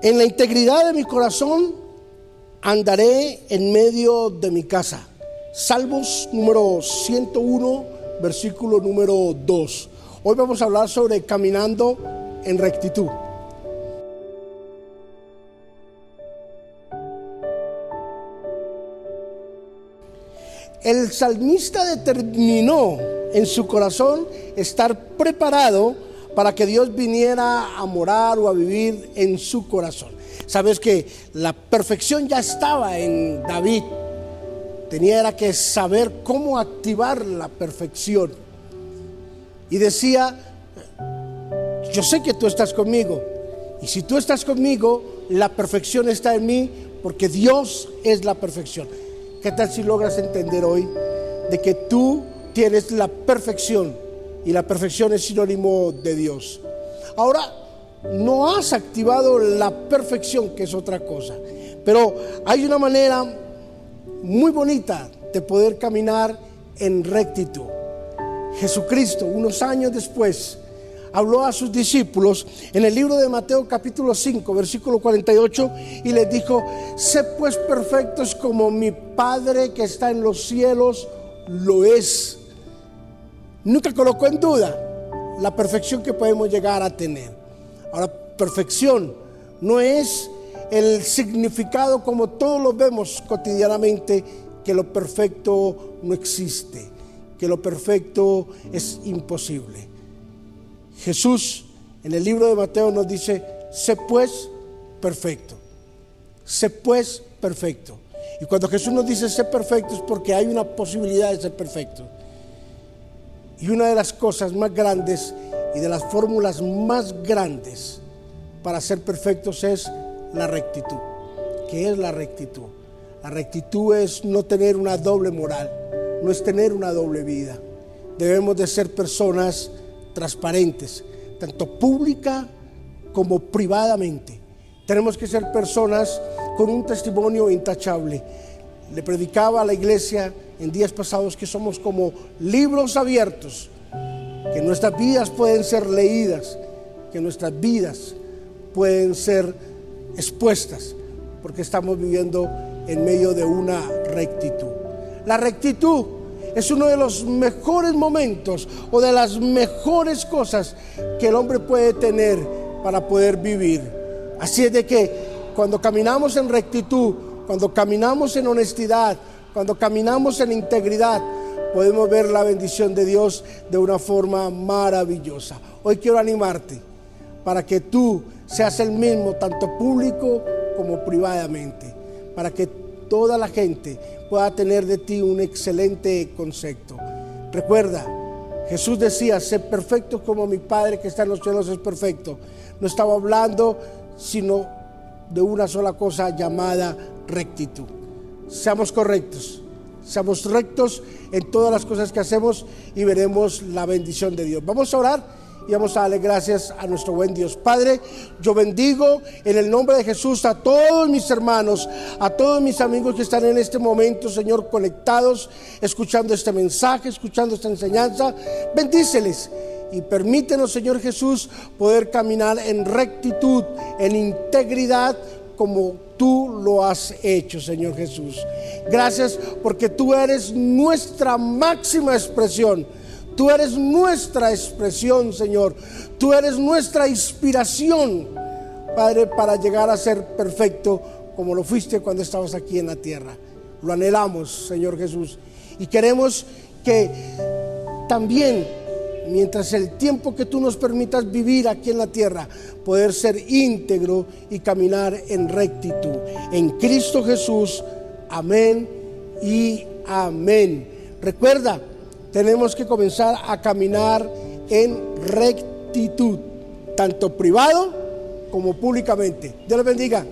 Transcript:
En la integridad de mi corazón andaré en medio de mi casa. Salmos número 101, versículo número 2. Hoy vamos a hablar sobre caminando en rectitud. El salmista determinó en su corazón estar preparado para que Dios viniera a morar o a vivir en su corazón. Sabes que la perfección ya estaba en David. Tenía que saber cómo activar la perfección. Y decía, yo sé que tú estás conmigo. Y si tú estás conmigo, la perfección está en mí porque Dios es la perfección. ¿Qué tal si logras entender hoy de que tú tienes la perfección? Y la perfección es sinónimo de Dios. Ahora, no has activado la perfección, que es otra cosa, pero hay una manera muy bonita de poder caminar en rectitud. Jesucristo, unos años después, habló a sus discípulos en el libro de Mateo capítulo 5, versículo 48, y les dijo, sé pues perfectos como mi Padre que está en los cielos lo es nunca colocó en duda la perfección que podemos llegar a tener. Ahora, perfección no es el significado como todos lo vemos cotidianamente, que lo perfecto no existe, que lo perfecto es imposible. Jesús en el libro de Mateo nos dice, sé pues perfecto, sé pues perfecto. Y cuando Jesús nos dice sé perfecto es porque hay una posibilidad de ser perfecto. Y una de las cosas más grandes y de las fórmulas más grandes para ser perfectos es la rectitud. ¿Qué es la rectitud? La rectitud es no tener una doble moral, no es tener una doble vida. Debemos de ser personas transparentes, tanto pública como privadamente. Tenemos que ser personas con un testimonio intachable. Le predicaba a la iglesia en días pasados que somos como libros abiertos, que nuestras vidas pueden ser leídas, que nuestras vidas pueden ser expuestas, porque estamos viviendo en medio de una rectitud. La rectitud es uno de los mejores momentos o de las mejores cosas que el hombre puede tener para poder vivir. Así es de que cuando caminamos en rectitud, cuando caminamos en honestidad, cuando caminamos en integridad, podemos ver la bendición de Dios de una forma maravillosa. Hoy quiero animarte para que tú seas el mismo, tanto público como privadamente, para que toda la gente pueda tener de ti un excelente concepto. Recuerda, Jesús decía, sé perfecto como mi Padre que está en los cielos es perfecto. No estaba hablando sino de una sola cosa llamada rectitud seamos correctos, seamos rectos en todas las cosas que hacemos y veremos la bendición de Dios. Vamos a orar y vamos a darle gracias a nuestro buen Dios. Padre, yo bendigo en el nombre de Jesús a todos mis hermanos, a todos mis amigos que están en este momento, Señor, conectados, escuchando este mensaje, escuchando esta enseñanza. Bendíceles y permítenos, Señor Jesús, poder caminar en rectitud, en integridad, como tú lo has hecho, Señor Jesús. Gracias porque tú eres nuestra máxima expresión. Tú eres nuestra expresión, Señor. Tú eres nuestra inspiración, Padre, para llegar a ser perfecto como lo fuiste cuando estabas aquí en la tierra. Lo anhelamos, Señor Jesús. Y queremos que también mientras el tiempo que tú nos permitas vivir aquí en la tierra, poder ser íntegro y caminar en rectitud. En Cristo Jesús, amén y amén. Recuerda, tenemos que comenzar a caminar en rectitud, tanto privado como públicamente. Dios les bendiga.